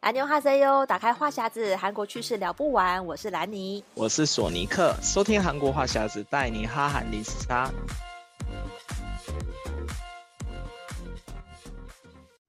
安妞哈塞哟，打开话匣子，韩国趣事聊不完。我是兰妮，我是索尼克，收听韩国话匣子，带你哈韩零时差。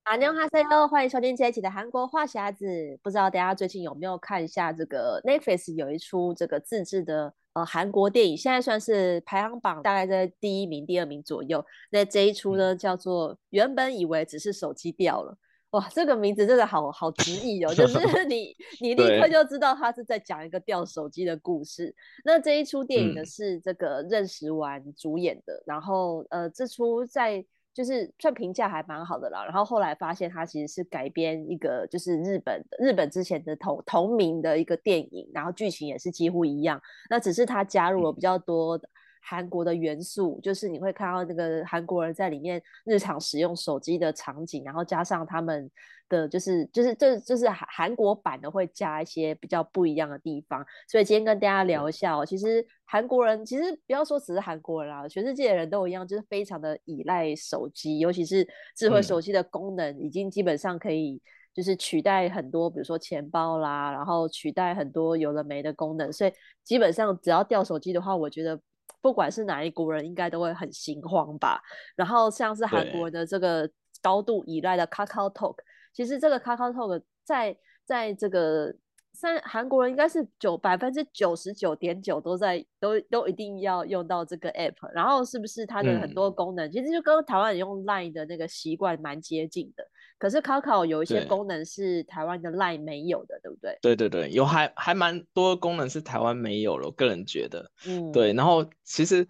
阿妞哈塞哟，欢迎收听这一期的韩国话匣子。不知道大家最近有没有看一下这个 Netflix 有一出这个自制的呃韩国电影，现在算是排行榜大概在第一名、第二名左右。那这一出呢，叫做原本以为只是手机掉了。哇，这个名字真的好好直译哦，就是 你你立刻就知道他是在讲一个掉手机的故事。那这一出电影呢，是这个任时完主演的，嗯、然后呃这出在就是算评价还蛮好的啦。然后后来发现他其实是改编一个就是日本的日本之前的同同名的一个电影，然后剧情也是几乎一样，那只是他加入了比较多的。韩国的元素，就是你会看到那个韩国人在里面日常使用手机的场景，然后加上他们的就是就是这就是韩韩国版的会加一些比较不一样的地方。所以今天跟大家聊一下哦，其实韩国人其实不要说只是韩国人啦，全世界的人都一样，就是非常的依赖手机，尤其是智慧手机的功能已经基本上可以就是取代很多，比如说钱包啦，然后取代很多有的没的功能。所以基本上只要掉手机的话，我觉得。不管是哪一国人，应该都会很心慌吧。然后像是韩国人的这个高度依赖的 KakaoTalk，其实这个 KakaoTalk 在在这个三韩国人应该是九百分之九十九点九都在都都一定要用到这个 app。然后是不是它的很多功能，嗯、其实就跟台湾人用 Line 的那个习惯蛮接近的。可是 Kakao 有一些功能是台湾的 Line 没有的，对，对不对？对对对，有还还蛮多功能是台湾没有了，我个人觉得，嗯，对。然后其实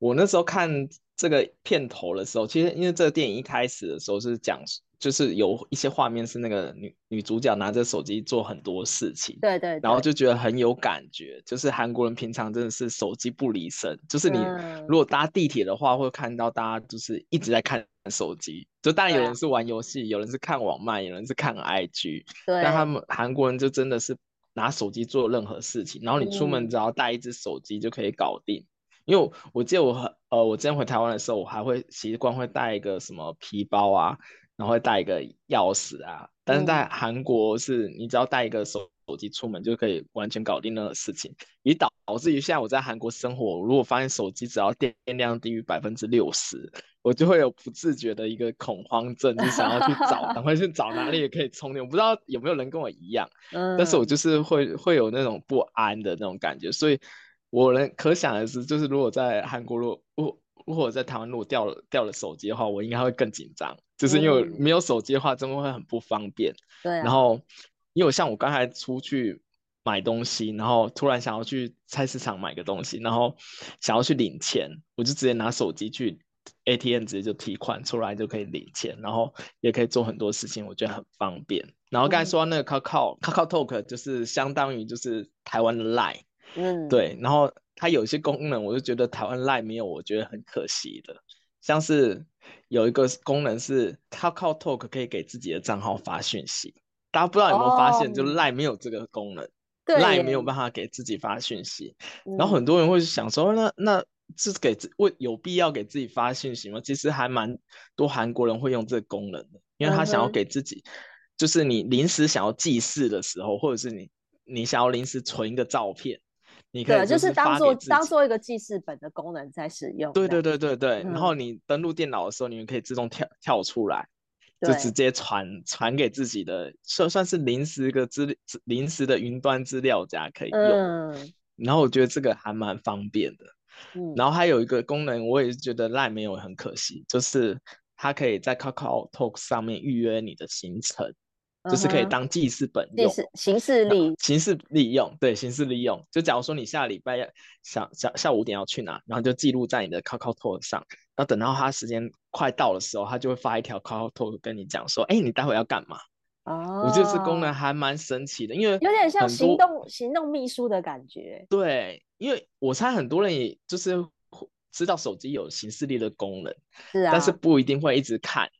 我那时候看这个片头的时候，其实因为这个电影一开始的时候是讲。就是有一些画面是那个女女主角拿着手机做很多事情，对，对对，然后就觉得很有感觉。就是韩国人平常真的是手机不离身，就是你如果搭地铁的话，会看到大家就是一直在看手机。就当然有人是玩游戏，有人是看网漫，有人是看 IG，对。但他们韩国人就真的是拿手机做任何事情，然后你出门只要带一只手机就可以搞定。嗯、因为我记得我呃我之前回台湾的时候，我还会习惯会带一个什么皮包啊。然后会带一个钥匙啊，但是在韩国是你只要带一个手手机出门就可以完全搞定那个事情，以导导致于现在我在韩国生活，如果发现手机只要电量低于百分之六十，我就会有不自觉的一个恐慌症，就想要去找，赶快去找哪里也可以充电。我不知道有没有人跟我一样，但是我就是会会有那种不安的那种感觉，所以我能可想而知，就是如果在韩国，如果如果在台湾如果掉了掉了手机的话，我应该会更紧张。就是因为没有手机的话，真的会很不方便。对、啊。然后，因为像我刚才出去买东西，然后突然想要去菜市场买个东西，然后想要去领钱，我就直接拿手机去 ATM 直接就提款出来就可以领钱，然后也可以做很多事情，我觉得很方便。然后刚才说到那个 Kakao、嗯、Kakao Talk 就是相当于就是台湾的 Line，嗯，对。然后它有一些功能，我就觉得台湾 Line 没有，我觉得很可惜的，像是。有一个功能是 KakaoTalk 可以给自己的账号发讯息，大家不知道有没有发现，就 Line 没有这个功能，Line 没有办法给自己发讯息。然后很多人会想说，那那是给为有必要给自己发讯息吗？其实还蛮多韩国人会用这个功能的，因为他想要给自己，就是你临时想要记事的时候，或者是你你想要临时存一个照片。你可以就，就是当做当做一个记事本的功能在使用。对对对对对，嗯、然后你登录电脑的时候，你们可以自动跳跳出来，就直接传传给自己的，算算是临时一个资临时的云端资料夹可以用。嗯。然后我觉得这个还蛮方便的。嗯。然后还有一个功能，我也是觉得 Line 没有很可惜，就是它可以在 KakaoTalk 上面预约你的行程。就是可以当记事本用，形式利形式利用，对，形式利用。就假如说你下礼拜要想想下午五点要去哪，然后就记录在你的 KakaoTalk 上，然后等到他时间快到的时候，他就会发一条 KakaoTalk 跟你讲说，哎，你待会要干嘛？哦，我觉得这功能还蛮神奇的，因为有点像行动行动秘书的感觉。对，因为我猜很多人也就是知道手机有行事历的功能，是啊，但是不一定会一直看。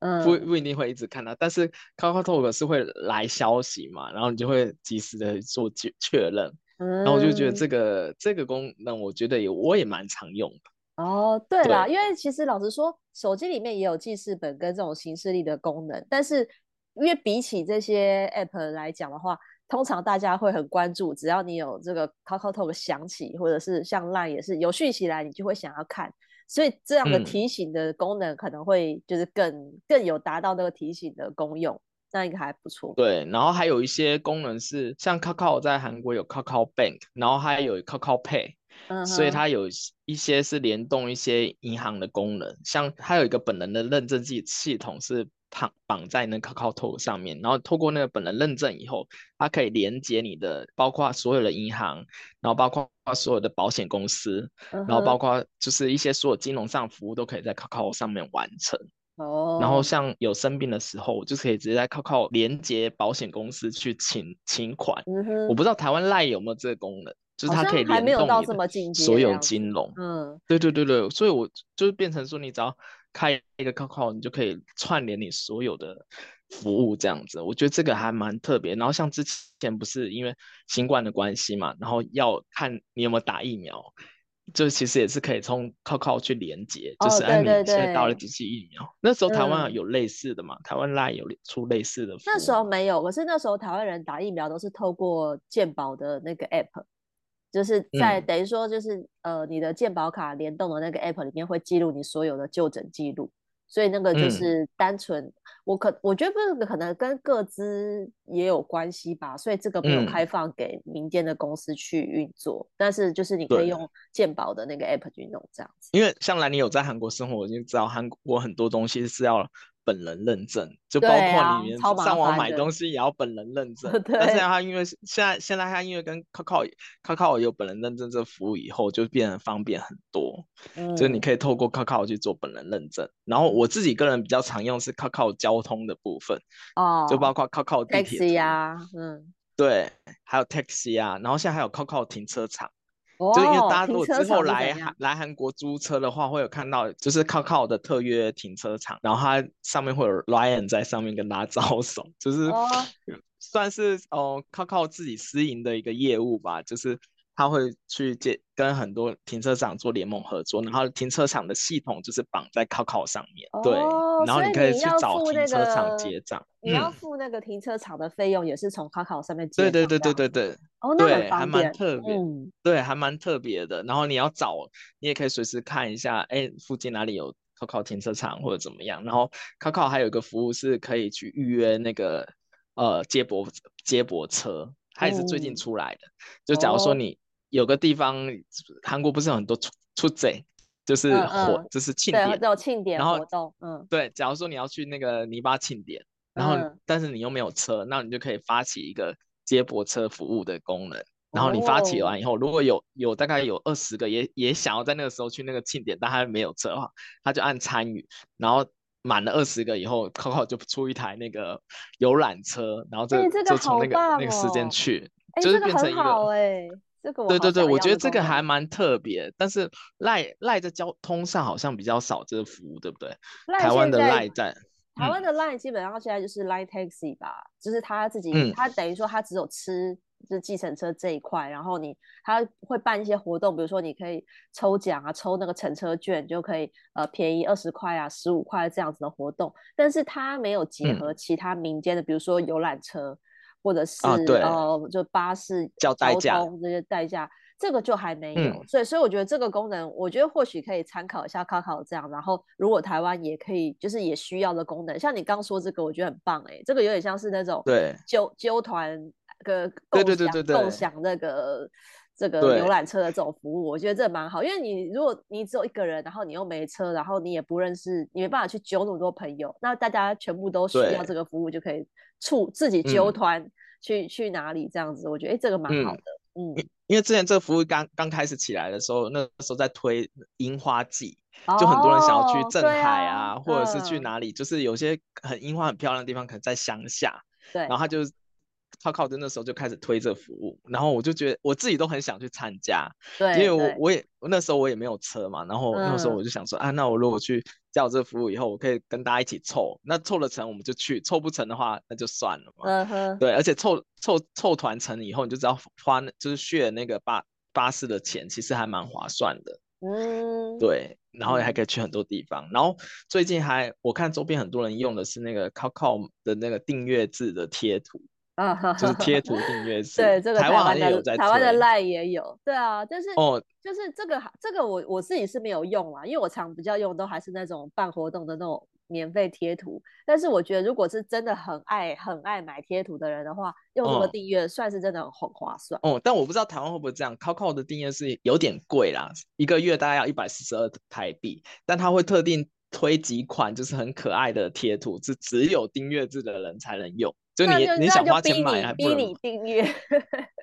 嗯，不不一定会一直看到，但是 KakaoTalk 是会来消息嘛，然后你就会及时的做确确认，嗯，然后我就觉得这个这个功能，我觉得也我也蛮常用的。哦，对啦，对，因为其实老实说，手机里面也有记事本跟这种形式力的功能，但是因为比起这些 App 来讲的话，通常大家会很关注，只要你有这个 KakaoTalk 响起，或者是像 Line 也是有讯息来，你就会想要看。所以这样的提醒的功能可能会就是更、嗯、更有达到那个提醒的功用，那应该还不错。对，然后还有一些功能是像 Kakao 在韩国有 Kakao Bank，然后还有 Kakao Pay，嗯，所以它有一些是联动一些银行的功能，像它有一个本人的认证系系统是。绑绑在那个 KakaoTalk 上面，然后透过那个本人认证以后，它可以连接你的，包括所有的银行，然后包括所有的保险公司，嗯、然后包括就是一些所有金融上服务都可以在 Kakao 上面完成。哦。然后像有生病的时候，就是可以直接在 Kakao 连接保险公司去请请款。嗯。我不知道台湾 LINE 有没有这个功能，就是它可以联动所有金融。嗯。对对对对，所以我就是变成说，你只要。开一个 Kakao，你就可以串联你所有的服务，这样子，我觉得这个还蛮特别。然后像之前不是因为新冠的关系嘛，然后要看你有没有打疫苗，就其实也是可以从 Kakao 去连接，哦、就是哎，你现在打了几剂疫苗？那时候台湾有类似的嘛？嗯、台湾 LINE 有出类似的？那时候没有，可是那时候台湾人打疫苗都是透过健保的那个 App。就是在等于说，就是、嗯、呃，你的健保卡联动的那个 app 里面会记录你所有的就诊记录，所以那个就是单纯、嗯，我可我觉得这个可能跟各资也有关系吧，所以这个没有开放给民间的公司去运作、嗯，但是就是你可以用健保的那个 app 去弄这样子。因为像兰妮有在韩国生活，我就知道韩国很多东西是要。本人认证，就包括里面上网买东西也要本人认证。对，但是他因为现在现在他因为跟 Coco Coco 有本人认证这服务以后，就变得方便很多。嗯，就是你可以透过 Coco 去做本人认证。然后我自己个人比较常用是 Coco 交通的部分。哦，就包括 Coco 地铁呀，嗯，对，还有 Taxi 啊，然后现在还有 Coco 停车场。就因为大家如果之后来韩来韩国租车的话，会有看到就是 Kakao 的特约停车场，然后它上面会有 Ryan 在上面跟大家招手，就是算是哦 Kakao 自己私营的一个业务吧，就是。他会去接跟很多停车场做联盟合作，然后停车场的系统就是绑在 Kakao 上面，哦，对，然后你可以去找停车场结账，你要付那个停车场的费用也是从 Kakao 上面结。对对对对对对，哦，那很还蛮特别，嗯，对，还蛮特别的。然后你要找，你也可以随时看一下，哎，附近哪里有 Kakao 停车场或者怎么样。然后 Kakao 还有一个服务是可以去预约那个呃接驳接驳车，它也是最近出来的。嗯、就假如说你。哦有个地方，韩国不是有很多出出贼，就是火，嗯嗯、就是庆典，对，有庆典活动，嗯，对。假如说你要去那个泥巴庆典，然后、嗯、但是你又没有车，那你就可以发起一个接驳车服务的功能。然后你发起完以后，哦、如果有有大概有二十个也也想要在那个时候去那个庆典，但他没有车的话，他就按参与，然后满了二十个以后，Coco 就出一台那个游览车，然后就、就从那个那个时间去，就是变成一个。欸这个对对对，我觉得这个还蛮特别，但是赖赖在交通上好像比较少这个服务，对不对？台湾的赖在，台湾的赖基本上现在就是 Line Taxi 吧，嗯、就是他自己，他等于说他只有吃就是计程车这一块，然后你他会办一些活动，比如说你可以抽奖啊，抽那个乘车券就可以呃便宜二十块啊，十五块这样子的活动，但是他没有结合其他民间的，嗯、比如说游览车。或者是、啊、呃，就巴士交通这些代驾，这个就还没有，嗯、所以所以我觉得这个功能，我觉得或许可以参考一下 Kakao 这样。然后如果台湾也可以，就是也需要的功能，像你刚说这个，我觉得很棒哎、欸，这个有点像是那种对。揪揪团个共享共享那个这个游览车的这种服务，我觉得这蛮好，因为你如果你只有一个人，然后你又没车，然后你也不认识，你没办法去揪那么多朋友，那大家全部都需要这个服务，就可以促自己揪团、嗯、去去哪里这样子，我觉得哎、欸，这个蛮好的，嗯，嗯因为之前这个服务刚刚开始起来的时候，那时候在推樱花季，就很多人想要去镇海啊，啊或者是去哪里，嗯、就是有些很樱花很漂亮的地方，可能在乡下，对，然后他就。靠靠的那时候就开始推这服务，然后我就觉得我自己都很想去参加，对，因为我我也那时候我也没有车嘛，然后那时候我就想说、嗯、啊，那我如果去叫这个服务以后，我可以跟大家一起凑，那凑了成我们就去，凑不成的话那就算了嘛，嗯哼，对，而且凑凑凑团成以后，你就知道花就是血那个巴巴士的钱，其实还蛮划算的，嗯，对，然后还可以去很多地方，然后最近还我看周边很多人用的是那个靠靠的那个订阅制的贴图。啊，就是贴图订阅制，对，这个台湾的台湾的 LINE 也有，对啊，但是哦，就是这个这个我我自己是没有用啦，因为我常比较用都还是那种办活动的那种免费贴图，但是我觉得如果是真的很爱很爱买贴图的人的话，用这个订阅算是真的很划算。哦，但我不知道台湾会不会这样，Kakao 的订阅是有点贵啦，一个月大概要一百四十二台币，但他会特定推几款就是很可爱的贴图，是只有订阅制的人才能用。就你就你想花钱买还不能逼你订阅？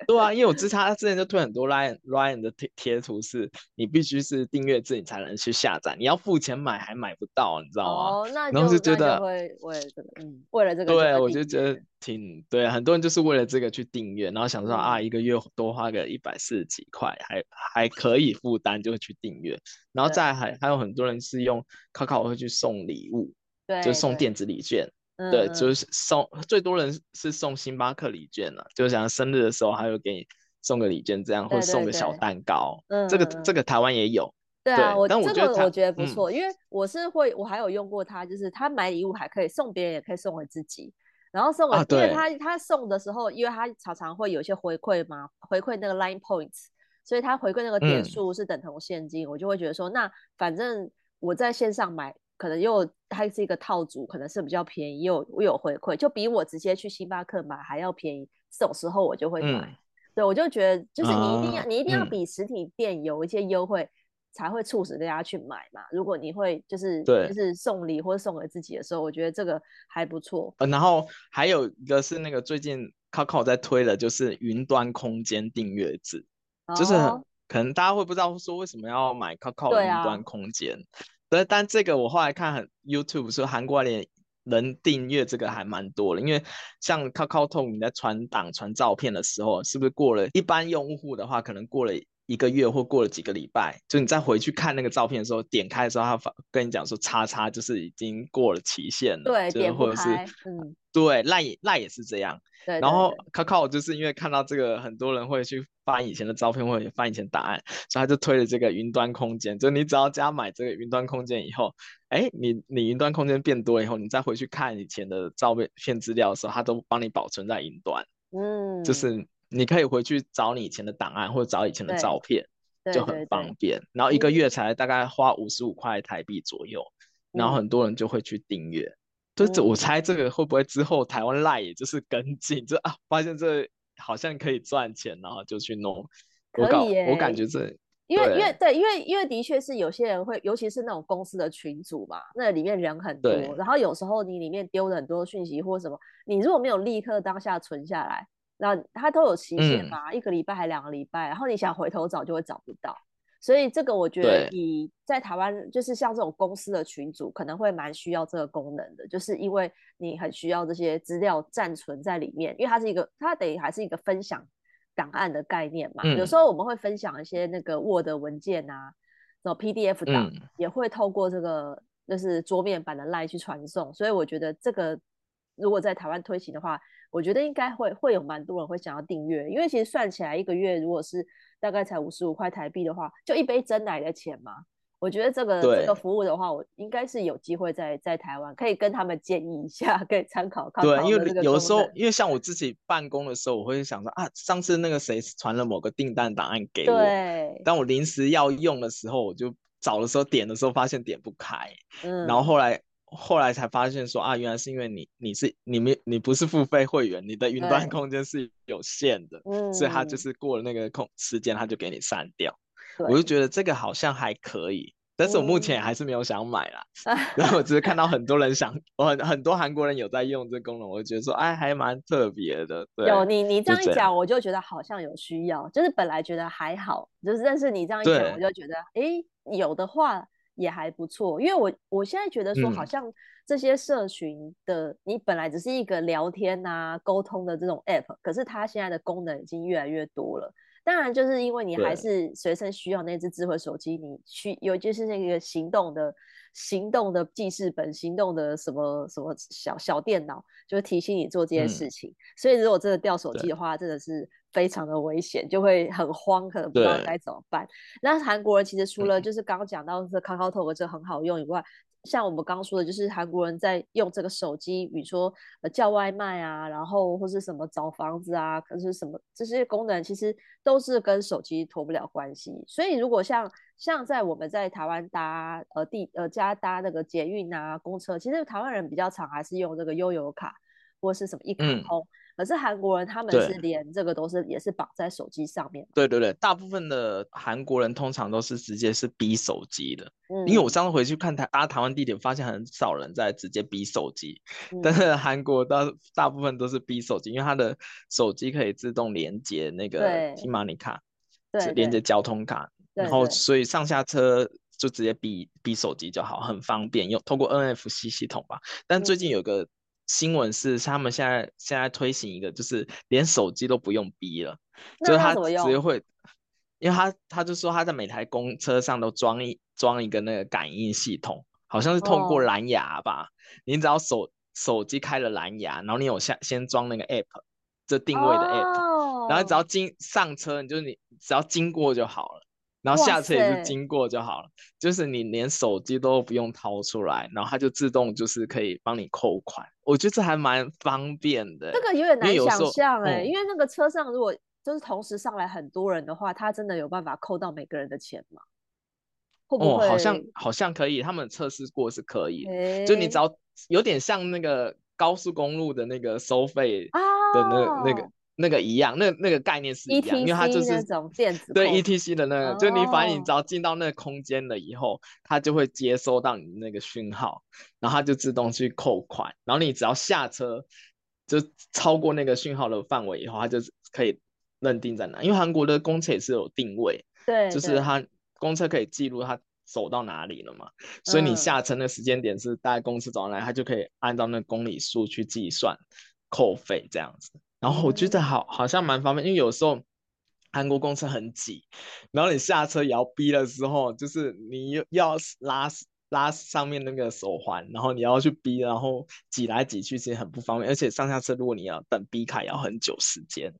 对啊，因为我 知他之前就推很多 Ryan Ryan 的贴贴图，是你必须是订阅制你才能去下载，你要付钱买还买不到，你知道吗？哦，那就然后就觉得会为这个，嗯，为了这个，对，我就觉得挺对，很多人就是为了这个去订阅，然后想说、嗯、啊，一个月多花个一百四十几块，还还可以负担，就会去订阅。然后再还还有很多人是用 Kakao 会去送礼物，对，就送电子礼券。对，就是送最多人是送星巴克礼券了，啊，就想生日的时候还有给你送个礼券，这样或送个小蛋糕。嗯，这个这个台湾也有。对啊，对我但我觉得这个我觉得不错，嗯，因为我是会，我还有用过它，就是他买礼物还可以送别人，也可以送给自己。然后送给，啊，因为他他送的时候，因为他常常会有一些回馈嘛，回馈那个 Line Points，所以他回馈那个点数是等同现金，嗯，我就会觉得说，那反正我在线上买。可能又它是一个套组，可能是比较便宜，又又有回馈，就比我直接去星巴克买还要便宜。这种时候我就会买，嗯、对，我就觉得就是你一定要、啊、你一定要比实体店有一些优惠，嗯、才会促使大家去买嘛。如果你会就是就是送礼或者送给自己的时候，我觉得这个还不错。呃，然后还有一个是那个最近 Coco 在推的，就是云端空间订阅制，哦、就是可能大家会不知道说为什么要买 Coco 云端空间。对，但这个我后来看很 YouTube 说韩国人人订阅这个还蛮多的，因为像 c o c o t o 你在传档传照片的时候，是不是过了一般用户的话，可能过了一个月或过了几个礼拜，就你再回去看那个照片的时候，点开的时候，他跟你讲说叉叉就是已经过了期限了，对，就是、或者是嗯，对，赖也赖也是这样。对对对，然后 Kakao 就是因为看到这个，很多人会去翻以前的照片，或者翻以前答案，所以他就推了这个云端空间。就你只要加买这个云端空间以后，哎，你你云端空间变多以后，你再回去看以前的照片片资料的时候，它都帮你保存在云端。嗯，就是你可以回去找你以前的档案，或者找以前的照片，就很方便。然后一个月才大概花五十五块台币左右，嗯，然后很多人就会去订阅。就这，我猜这个会不会之后台湾 LINE 也就是跟进，就啊发现这好像可以赚钱，然后就去弄。可以我感觉这，因为因为对，因为因为的确是有些人会，尤其是那种公司的群组嘛，那里面人很多，然后有时候你里面丢了很多讯息或什么，你如果没有立刻当下存下来，那它都有期限嘛，嗯、一个礼拜还两个礼拜，然后你想回头找就会找不到。所以这个我觉得，你在台湾就是像这种公司的群组，可能会蛮需要这个功能的，就是因为你很需要这些资料暂存在里面，因为它是一个，它等于还是一个分享档案的概念嘛。嗯、有时候我们会分享一些那个 Word 文件啊，然后 PDF 档、嗯、也会透过这个就是桌面版的 Line 去传送。所以我觉得这个如果在台湾推行的话，我觉得应该会会有蛮多人会想要订阅，因为其实算起来一个月如果是。大概才五十五块台币的话，就一杯蒸奶的钱嘛。我觉得这个这个服务的话，我应该是有机会在在台湾可以跟他们建议一下，可以参考看看。对，因为有时候，因为像我自己办公的时候，我会想说啊，上次那个谁传了某个订单档案给我，对，当我临时要用的时候，我就找的时候点的时候发现点不开，嗯，然后后来后来才发现说啊，原来是因为你你是你没你不是付费会员，你的云端空间是有限的，所以他就是过了那个空时间，他就给你删掉。我就觉得这个好像还可以。但是我目前还是没有想买啦，嗯、然后我只是看到很多人想，我很很多韩国人有在用这个功能，我就觉得说，哎，还蛮特别的。对，有你你这样一讲，我就觉得好像有需要，就是本来觉得还好，就是但是你这样一讲，我就觉得，哎，有的话也还不错，因为我我现在觉得说，好像这些社群的，嗯、你本来只是一个聊天啊、沟通的这种 app，可是它现在的功能已经越来越多了。当然，就是因为你还是随身需要那只智慧手机，你需尤其是那个行动的、行动的记事本、行动的什么什么小小电脑，就提醒你做这件事情。嗯、所以，如果真的掉手机的话，真的是非常的危险，就会很慌，可能不知道该怎么办。那韩国人其实除了就是刚刚讲到这 KakaoTalk 这很好用以外，像我们刚刚说的，就是韩国人在用这个手机，比如说呃叫外卖啊，然后或是什么找房子啊，可是什么这些功能，其实都是跟手机脱不了关系。所以如果像像在我们在台湾搭呃地呃家搭那个捷运啊、公车，其实台湾人比较常还是用这个悠游卡或是什么一卡通。嗯可是韩国人他们是连这个都是也是绑在手机上面。对对对，大部分的韩国人通常都是直接是逼手机的。嗯，因为我上次回去看台搭台湾地铁，发现很少人在直接逼手机，嗯、但是韩国大大部分都是逼手机，因为他的手机可以自动连接那个 T-money 卡，对，连接交通卡，然后所以上下车就直接逼逼手机就好，很方便，用通过 NFC 系统吧。但最近有个。嗯新闻是他们现在现在推行一个，就是连手机都不用逼了，就是他直接会，因为他他就说他在每台公车上都装一装一个那个感应系统，好像是通过蓝牙吧，哦、你只要手手机开了蓝牙，然后你有下先装那个 app，这定位的 app，、哦、然后只要经上车，你就你只要经过就好了。然后下次也是经过就好了，就是你连手机都不用掏出来，然后它就自动就是可以帮你扣款。我觉得这还蛮方便的。这个有点难想象哎，因为那个车上如果就是同时上来很多人的话，他真的有办法扣到每个人的钱吗？会不会？哦，好像好像可以，他们测试过是可以，就你只要有点像那个高速公路的那个收费的那那个。那个一样，那那个概念是一样因为它就是那种电子对 ETC 的那个，哦、就你反正你只要进到那个空间了以后，它就会接收到你那个讯号，然后它就自动去扣款，然后你只要下车就超过那个讯号的范围以后，它就可以认定在哪。因为韩国的公车也是有定位，对，就是它公车可以记录它走到哪里了嘛，所以你下车的时间点是大概公司走上来，它就可以按照那公里数去计算扣费这样子。然后我觉得好，好像蛮方便，因为有时候韩国公车很挤，然后你下车摇 B 的时候，就是你又要拉拉上面那个手环，然后你要去 B，然后挤来挤去，其实很不方便。而且上下车如果你要等 B 卡，要很久时间。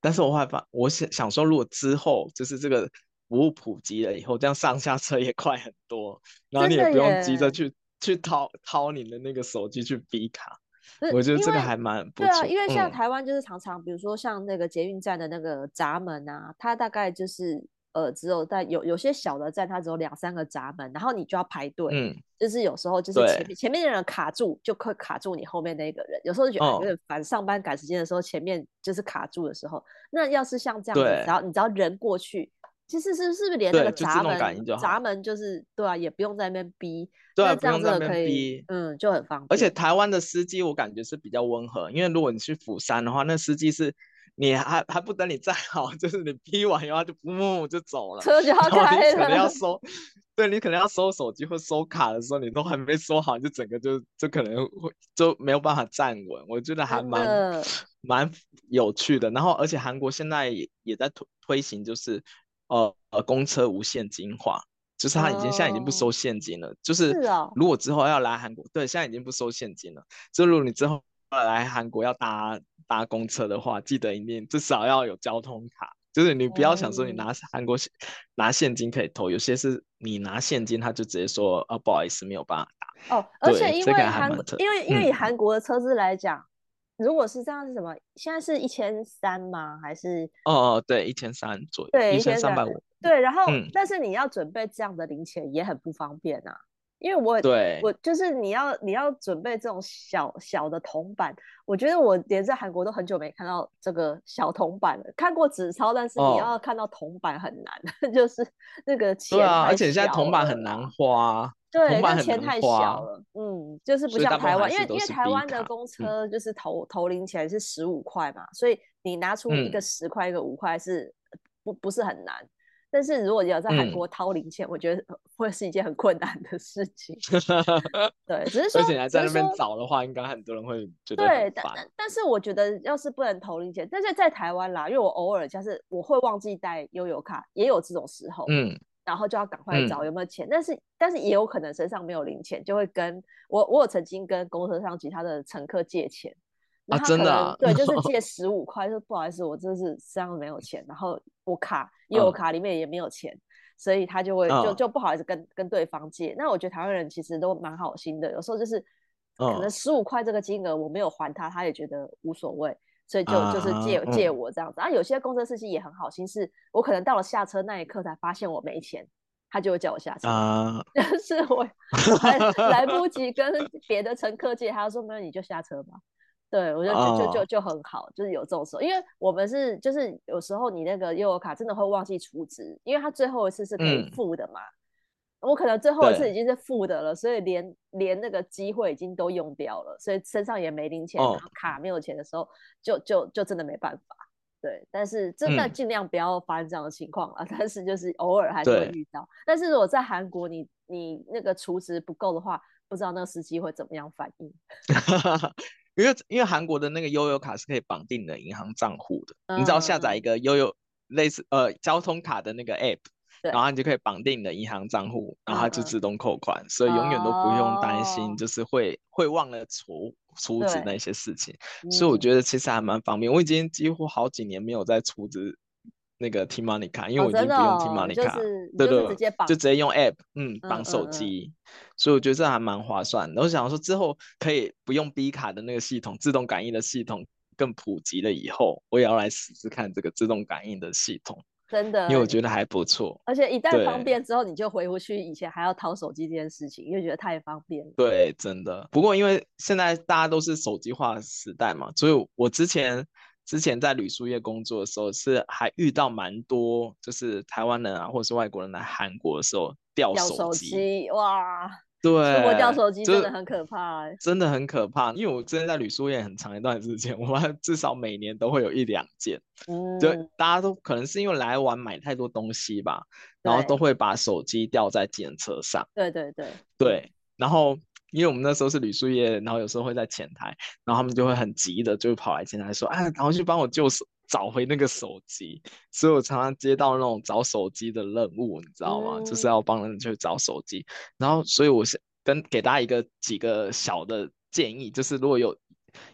但是我害怕，我想想说，如果之后就是这个服务普及了以后，这样上下车也快很多，然后你也不用急着去去掏掏你的那个手机去 B 卡。我觉得这个还蛮不错。对啊，因为像台湾就是常常，比如说像那个捷运站的那个闸门啊，它大概就是呃只有在有有些小的站，它只有两三个闸门，然后你就要排队。嗯，就是有时候就是前面前面的人卡住，就会卡住你后面那个人。有时候就觉得有点烦，上班赶时间的时候，前面就是卡住的时候。那要是像这样子，然后你只要人过去。其实是是不是连那个闸门闸门就是对啊，也不用在那边逼，对啊，不用在那边逼，嗯，就很方便。而且台湾的司机我感觉是比较温和，因为如果你去釜山的话，那司机是你还还不等你站好，就是你逼完以后就呜就走了，车就要开了，你可能要收，对你可能要收手机或收卡的时候，你都还没收好，就整个就就可能会就没有办法站稳。我觉得还蛮蛮有趣的。然后而且韩国现在也也在推推行就是。呃呃，公车无现金化，就是他已经、oh. 现在已经不收现金了。就是如果之后要来韩国，对，现在已经不收现金了。就如果你之后来韩国要搭搭公车的话，记得一定至少要有交通卡。就是你不要想说你拿韩国、oh. 拿现金可以投，有些是你拿现金他就直接说，呃、哦，不好意思，没有办法打。哦，oh, 而且因为韩国，因为因为以韩国的车子来讲。嗯如果是这样是什么？现在是一千三吗？还是？哦哦，对，一千三左右，对，一千三百五。对，然后，嗯、但是你要准备这样的零钱也很不方便啊，因为我对我就是你要你要准备这种小小的铜板，我觉得我连在韩国都很久没看到这个小铜板了。看过纸钞，但是你要看到铜板很难，哦、就是那个钱。对啊，而且现在铜板很难花。对，那钱太小了。嗯，就是不像台湾，因为因为台湾的公车就是投、嗯、投零钱是十五块嘛，所以你拿出一个十块、嗯、一个五块是不不是很难。但是如果你要在韩国掏零钱，嗯，我觉得会是一件很困难的事情。对，只是说，而且你还在那边找的话，应该很多人会觉得对，但但是我觉得要是不能投零钱，但是在台湾啦，因为我偶尔就是我会忘记带悠游卡，也有这种时候，嗯，然后就要赶快找有没有钱，嗯，但是但是也有可能身上没有零钱，就会跟我我有曾经跟公车上其他的乘客借钱。啊，真的、啊，对，就是 借十五块，就不好意思，我这是身上没有钱，然后我卡，因为我卡里面也没有钱，嗯、所以他就会就就不好意思跟跟对方借。那我觉得台湾人其实都蛮好心的，有时候就是可能十五块这个金额我没有还他，他也觉得无所谓，所以就就是借、啊、借我这样子。然后有些公车司机也很好心，是我可能到了下车那一刻才发现我没钱，他就会叫我下车，啊、但是我还来不及跟别的乘客借，他说没有，你就下车吧。对，我就就就就很好，就是有这种时候，因为我们是就是有时候你那个悠游卡真的会忘记储值，因为它最后一次是可以付的嘛。嗯、我可能最后一次已经是负的了，所以连连那个机会已经都用掉了，所以身上也没零钱，然后卡没有钱的时候，就就就真的没办法。对，但是真的尽量不要发生这样的情况啊、嗯。但是就是偶尔还是会遇到。但是如果在韩国你，你你那个储值不够的话，不知道那个司机会怎么样反应。因为因为韩国的那个悠游卡是可以绑定你的银行账户的，嗯、你只要下载一个悠游类似呃交通卡的那个 app，然后你就可以绑定你的银行账户，然后它就自动扣款，嗯、所以永远都不用担心就是会、哦、会忘了储储值那些事情，所以我觉得其实还蛮方便。我已经几乎好几年没有在储值。那个 T-money 卡，因为我已经不用 T-money 卡，哦就是、对对，直接绑就直接用 App，嗯，绑手机、嗯嗯嗯，所以我觉得这还蛮划算的。我想说之后可以不用 B 卡的那个系统，自动感应的系统更普及了以后，我也要来试试看这个自动感应的系统。真的，因为我觉得还不错。而且一旦方便之后，你就回不去以前还要掏手机这件事情，因为觉得太方便了。对，真的。不过因为现在大家都是手机化时代嘛，所以我之前。之前在旅宿业工作的时候，是还遇到蛮多，就是台湾人啊，或者是外国人来韩国的时候掉手机，哇，对，我掉手机真的很可怕，真的很可怕。因为我之前在旅宿业很长一段时间，我们至少每年都会有一两件，嗯，就大家都可能是因为来玩买太多东西吧，然后都会把手机掉在计程车上，对对对对，然后。因为我们那时候是旅宿业，然后有时候会在前台，然后他们就会很急的就会跑来前台说，哎，然后去帮我救手，找回那个手机。所以我常常接到那种找手机的任务，你知道吗？嗯、就是要帮人去找手机。然后，所以我想跟给大家一个几个小的建议，就是如果有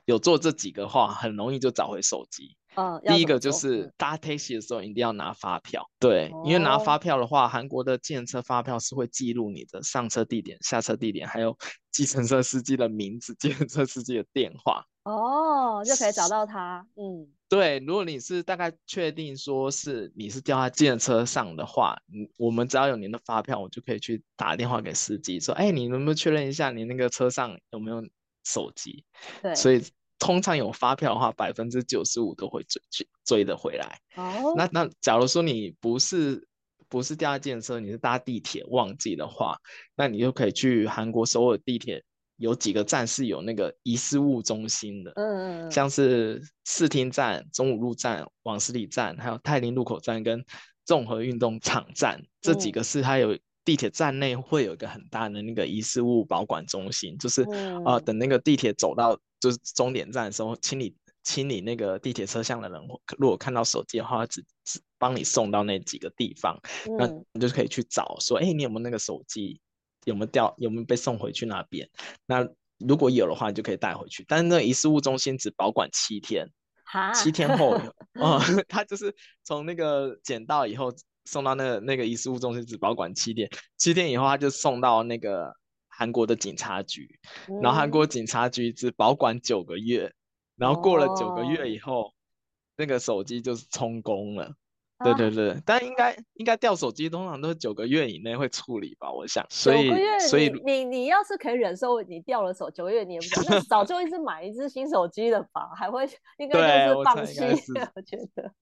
有做这几个话，很容易就找回手机。嗯，第一个就是搭 taxi 的时候一定要拿发票，对，因为拿发票的话，韩国的计程车发票是会记录你的上车地点、下车地点，还有 计程车司机的名字、计程车司机的电话。哦，就可以找到他。嗯，对，如果你是大概确定说是你是掉在计程车上的话，嗯，我们只要有您的发票，我就可以去打电话给司机说，哎，你能不能确认一下你那个车上有没有手机？对，所以。通常有发票的话，百分之九十五都会追追追得回来。哦、oh.，那那假如说你不是不是掉在计程车，你是搭地铁忘记的话，那你就可以去韩国首尔地铁有几个站是有那个遗失物中心的。嗯嗯，像是四厅站、中武路站、往十里站，还有泰林路口站跟综合运动场站，这几个是它有地铁站内会有一个很大的那个遗失物保管中心，就是、嗯、呃等那个地铁走到。就是终点站的时候，清理清理那个地铁车厢的人，如果看到手机的话，只只帮你送到那几个地方，嗯、那你就可以去找说，哎、欸，你有没有那个手机？有没有掉？有没有被送回去那边？那如果有的话，你就可以带回去。但是那遗失物中心只保管七天，七天后，哦，他就是从那个捡到以后送到那个那个遗失物中心只保管七天，七天以后他就送到那个。韩国的警察局，然后韩国警察局只保管九个月，然后过了九个月以后，哦、那个手机就是充公了。对对对，啊、但应该应该掉手机通常都是九个月以内会处理吧，我想。所以所以你你，你要是可以忍受你掉了手九个月，你也不早就 一直买一只新手机了吧？还会应该就是放弃，我觉得。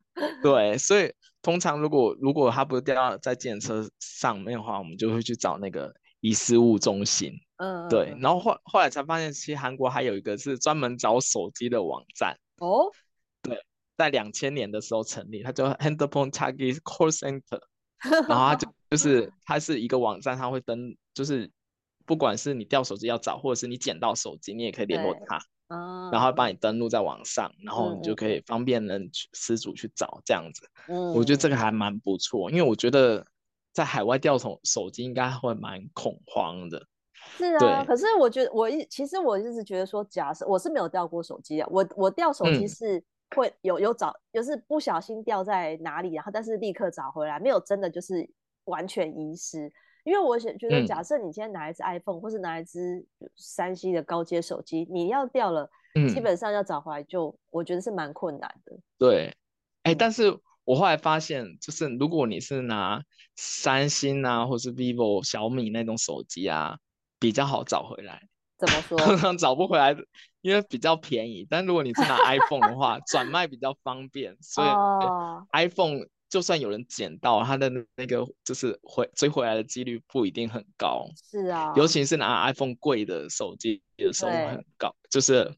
对，所以通常如果如果它不是掉在计程车上面的话，我们就会去找那个遗失物中心。嗯，对。然后后后来才发现，其实韩国还有一个是专门找手机的网站。哦。对。在两千年的时候成立，它叫 Handphone Tagi Call Center，然后它就就是它是一个网站，它会登，就是不管是你掉手机要找，或者是你捡到手机，你也可以联络它，然后帮你登录在网上，然后你就可以方便人失主去找这样子。嗯，我觉得这个还蛮不错，因为我觉得在海外掉手手机应该会蛮恐慌的。是啊，可是我觉得我一其实我一直觉得说，假设我是没有掉过手机啊，我我掉手机是。嗯会有有找，就是不小心掉在哪里，然后但是立刻找回来，没有真的就是完全遗失。因为我想觉得，假设你今天拿一支 iPhone，、嗯、或是拿一支三 C 的高阶手机，你要掉了，嗯、基本上要找回来就我觉得是蛮困难的。对，哎、欸，但是我后来发现，就是如果你是拿三星啊，或是 vivo、小米那种手机啊，比较好找回来。怎么说？通常找不回来，因为比较便宜。但如果你是拿 iPhone 的话，转卖比较方便，所以、oh. 欸、iPhone 就算有人捡到，它的那个就是回追回来的几率不一定很高。是啊，尤其是拿 iPhone 贵的手机的时候很高，就是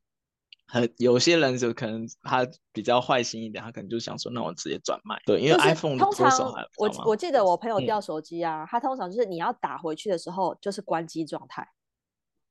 很有些人就可能他比较坏心一点，他可能就想说，那我直接转卖。对，因为 iPhone 的脱手还我我记得我朋友掉手机啊，他、嗯、通常就是你要打回去的时候就是关机状态。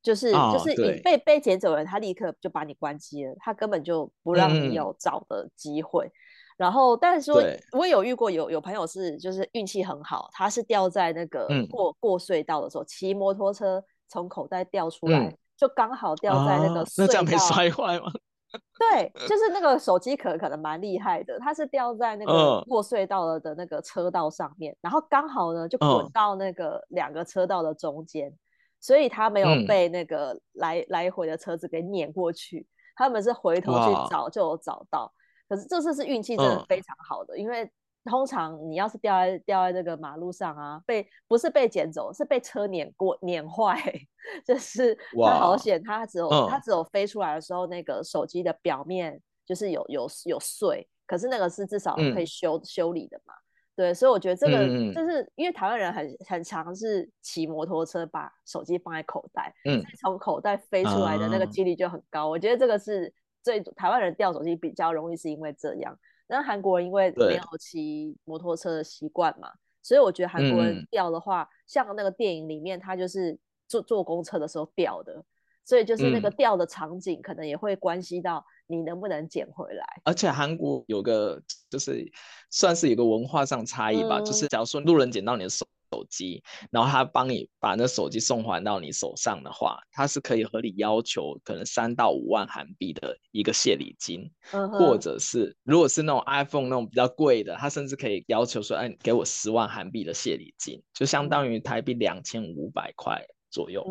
就是就是你被被捡走人，他立刻就把你关机了，他根本就不让你有找的机会。嗯、然后，但是说我有遇过有有朋友是就是运气很好，他是掉在那个过、嗯、过隧道的时候，骑摩托车从口袋掉出来，嗯、就刚好掉在那个隧道。那这样没摔坏吗？对，就是那个手机壳可能蛮厉害的，它是掉在那个过隧道了的那个车道上面，嗯、然后刚好呢就滚到那个两个车道的中间。所以他没有被那个来、嗯、来回的车子给碾过去，他们是回头去找就有找到。可是这次是运气真的非常好的，嗯、因为通常你要是掉在掉在这个马路上啊，被不是被捡走，是被车碾过碾坏，就是它好险，它只有它只有飞出来的时候，那个手机的表面就是有有有碎，可是那个是至少可以修、嗯、修理的嘛。对，所以我觉得这个就是因为台湾人很很常是骑摩托车把手机放在口袋，嗯，从口袋飞出来的那个几率就很高。嗯、我觉得这个是最台湾人掉手机比较容易是因为这样。那韩国人因为没有骑摩托车的习惯嘛，所以我觉得韩国人掉的话，嗯、像那个电影里面他就是坐坐公车的时候掉的，所以就是那个掉的场景可能也会关系到。你能不能捡回来？而且韩国有个就是算是有个文化上差异吧，嗯、就是假如说路人捡到你的手手机，然后他帮你把那手机送还到你手上的话，他是可以合理要求可能三到五万韩币的一个谢礼金，嗯、或者是如果是那种 iPhone 那种比较贵的，他甚至可以要求说，哎，给我十万韩币的谢礼金，就相当于台币两千五百块。左右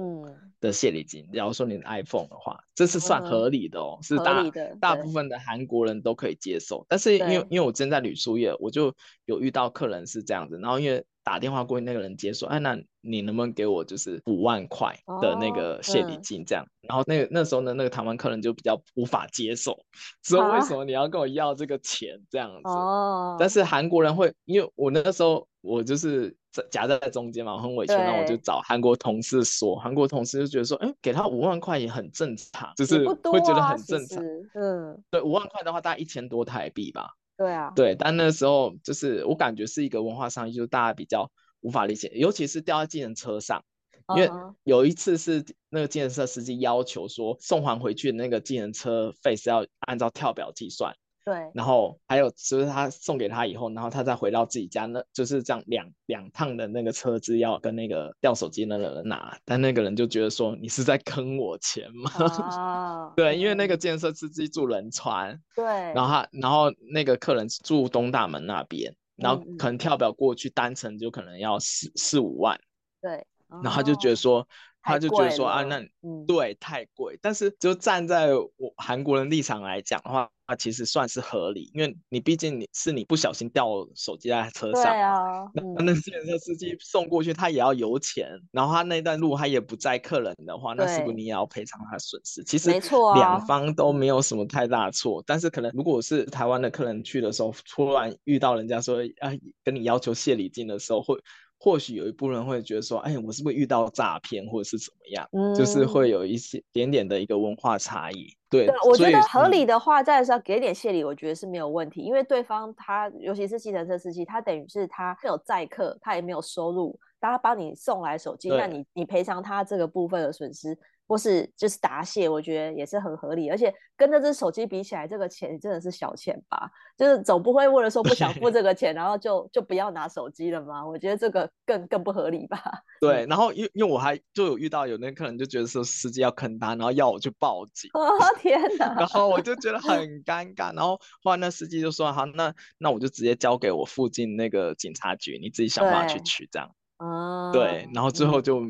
的谢礼金，假如说你的 iPhone 的话，这是算合理的哦，是大大部分的韩国人都可以接受。但是因为因为我之前在旅宿业，我就有遇到客人是这样子，然后因为打电话过去，那个人接说，哎，那你能不能给我就是五万块的那个谢礼金这样？然后那个那时候呢，那个台湾客人就比较无法接受，说为什么你要跟我要这个钱这样子？但是韩国人会，因为我那个时候我就是。夹在中间嘛，我很委屈，然后我就找韩国同事说，韩国同事就觉得说，哎，给他五万块也很正常，就是会觉得很正常。嗯，对，五万块的话大概一千多台币吧。对啊，对，但那时候就是我感觉是一个文化上，就是大家比较无法理解，尤其是掉在计程车上，因为有一次是那个计程车司机要求说，送还回去的那个计程车费是要按照跳表计算。对，然后还有就是他送给他以后，然后他再回到自己家，那就是这样两两趟的那个车子要跟那个掉手机那个人拿，但那个人就觉得说，你是在坑我钱吗？啊、对，因为那个建设司机住仁川，对，然后他然后那个客人住东大门那边，然后可能跳表过去单程就可能要四四五万，对，然后他就觉得说。他就觉得说啊，那、嗯、对太贵，但是就站在我韩国人立场来讲的话，其实算是合理，因为你毕竟你是你不小心掉手机在车上，对啊，那那计程车司机送过去，他也要油钱，然后他那段路他也不载客人的话，那是不是你也要赔偿他损失？其实没错，两方都没有什么太大错，但是可能如果是台湾的客人去的时候，突然遇到人家说啊跟你要求谢礼金的时候，会。或许有一部分人会觉得说，哎，我是不是遇到诈骗或者是怎么样？嗯，就是会有一些点点的一个文化差异。对，对我觉得合理的话，再是要给点谢礼，我觉得是没有问题。因为对方他，尤其是计程车司机，他等于是他没有载客，他也没有收入，他帮你送来手机，那你你赔偿他这个部分的损失。或是就是答谢，我觉得也是很合理，而且跟那只手机比起来，这个钱真的是小钱吧？就是总不会为了说不想付 这个钱，然后就就不要拿手机了吗？我觉得这个更更不合理吧？对，然后因因为我还就有遇到有那客人就觉得说司机要坑他，然后要我去报警。哦天哪！然后我就觉得很尴尬，然后后来那司机就说：“好，那那我就直接交给我附近那个警察局，你自己想办法去取这样。”哦，对，然后最后就。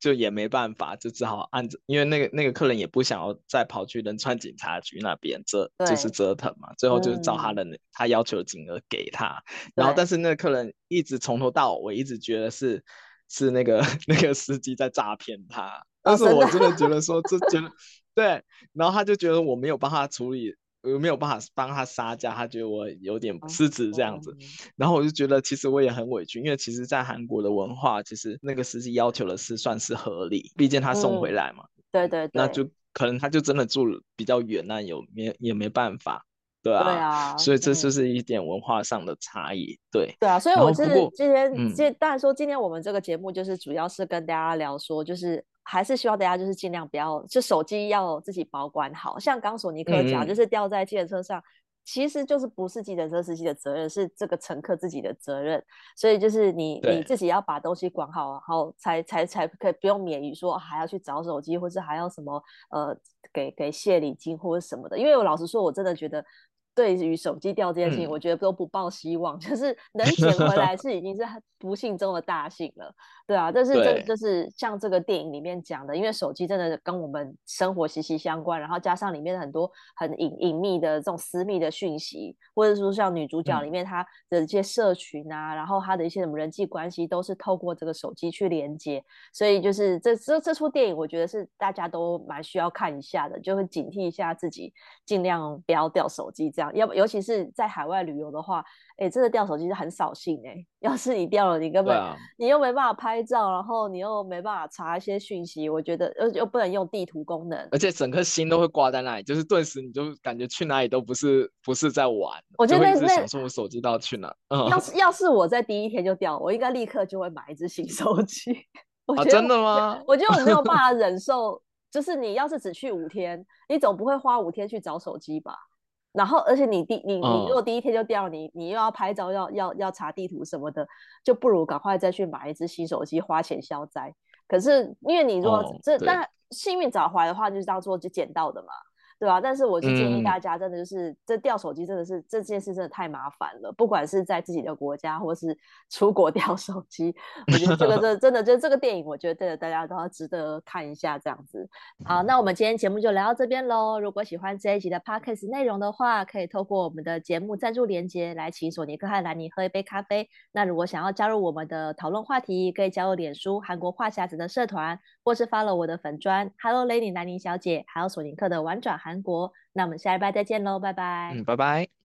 嗯就也没办法，就只好按着，因为那个那个客人也不想要再跑去仁川警察局那边折，就是折腾嘛。最后就是找他的、嗯、他要求的金额给他，然后但是那个客人一直从头到尾一直觉得是是那个 那个司机在诈骗他，但是我真的觉得说这觉得对，然后他就觉得我没有帮他处理。我没有办法帮他杀价，他觉得我有点失职这样子，然后我就觉得其实我也很委屈，因为其实，在韩国的文化，其实那个司机要求的是算是合理，毕竟他送回来嘛。对对对。那就可能他就真的住比较远，那有没也没办法，对啊。对啊。所以这就是一点文化上的差异，对。对啊，所以我是今天，今当然说今天我们这个节目就是主要是跟大家聊说，就是。还是希望大家就是尽量不要，就手机要自己保管好。像刚索尼克讲，就是掉在计程车上，嗯，其实就是不是计程车司机的责任，是这个乘客自己的责任。所以就是你你自己要把东西管好，然后才才才可以不用免于说还要去找手机，或是还要什么呃给给谢礼金或者什么的。因为我老实说，我真的觉得。对于手机掉这件事情，嗯，我觉得都不抱希望，就是能 捡回来是已经是不幸中的大幸了，对啊。但是这就是像这个电影里面讲的，因为手机真的跟我们生活息息相关，然后加上里面很多很隐隐秘的这种私密的讯息，或者说像女主角里面她的一些社群啊，嗯，然后她的一些什么人际关系都是透过这个手机去连接，所以就是这这这出电影，我觉得是大家都蛮需要看一下的，就会警惕一下自己，尽量不要掉手机。这样，要尤其是在海外旅游的话，哎、欸，这个掉手机是很扫兴哎。要是你掉了，你根本、啊、你又没办法拍照，然后你又没办法查一些讯息，我觉得又又不能用地图功能，而且整颗心都会挂在那里，就是顿时你就感觉去哪里都不是不是在玩。我觉得那想说我手机到底去哪？要是要是我在第一天就掉，我应该立刻就会买一只新手机。啊，真的吗？我觉得我没有办 法忍受，就是你要是只去五天，你总不会花五天去找手机吧？然后，而且你第你你如果第一天就掉，你、嗯、你又要拍照，要要要查地图什么的，就不如赶快再去买一只新手机，花钱消灾。可是因为你如果、哦、这但幸运找回来的话，就是当做就捡到的嘛。对吧？但是我是建议大家，真的就是、嗯、这掉手机真的是这件事真的太麻烦了。不管是在自己的国家，或是出国 掉手机，我觉得这个这 真的就这个电影，我觉得大家都要值得看一下这样子。好，那我们今天节目就聊到这边喽。如果喜欢这一集的 Podcast 内容的话，可以透过我们的节目赞助连接来请索尼克和兰尼喝一杯咖啡。那如果想要加入我们的讨论话题，可以加入脸书韩国话匣子的社团，或是 follow 我的粉砖 Hello Lady 兰尼小姐，还有索尼克的玩转韩。韩国，那我们下一拜再见喽，拜拜。嗯，拜拜。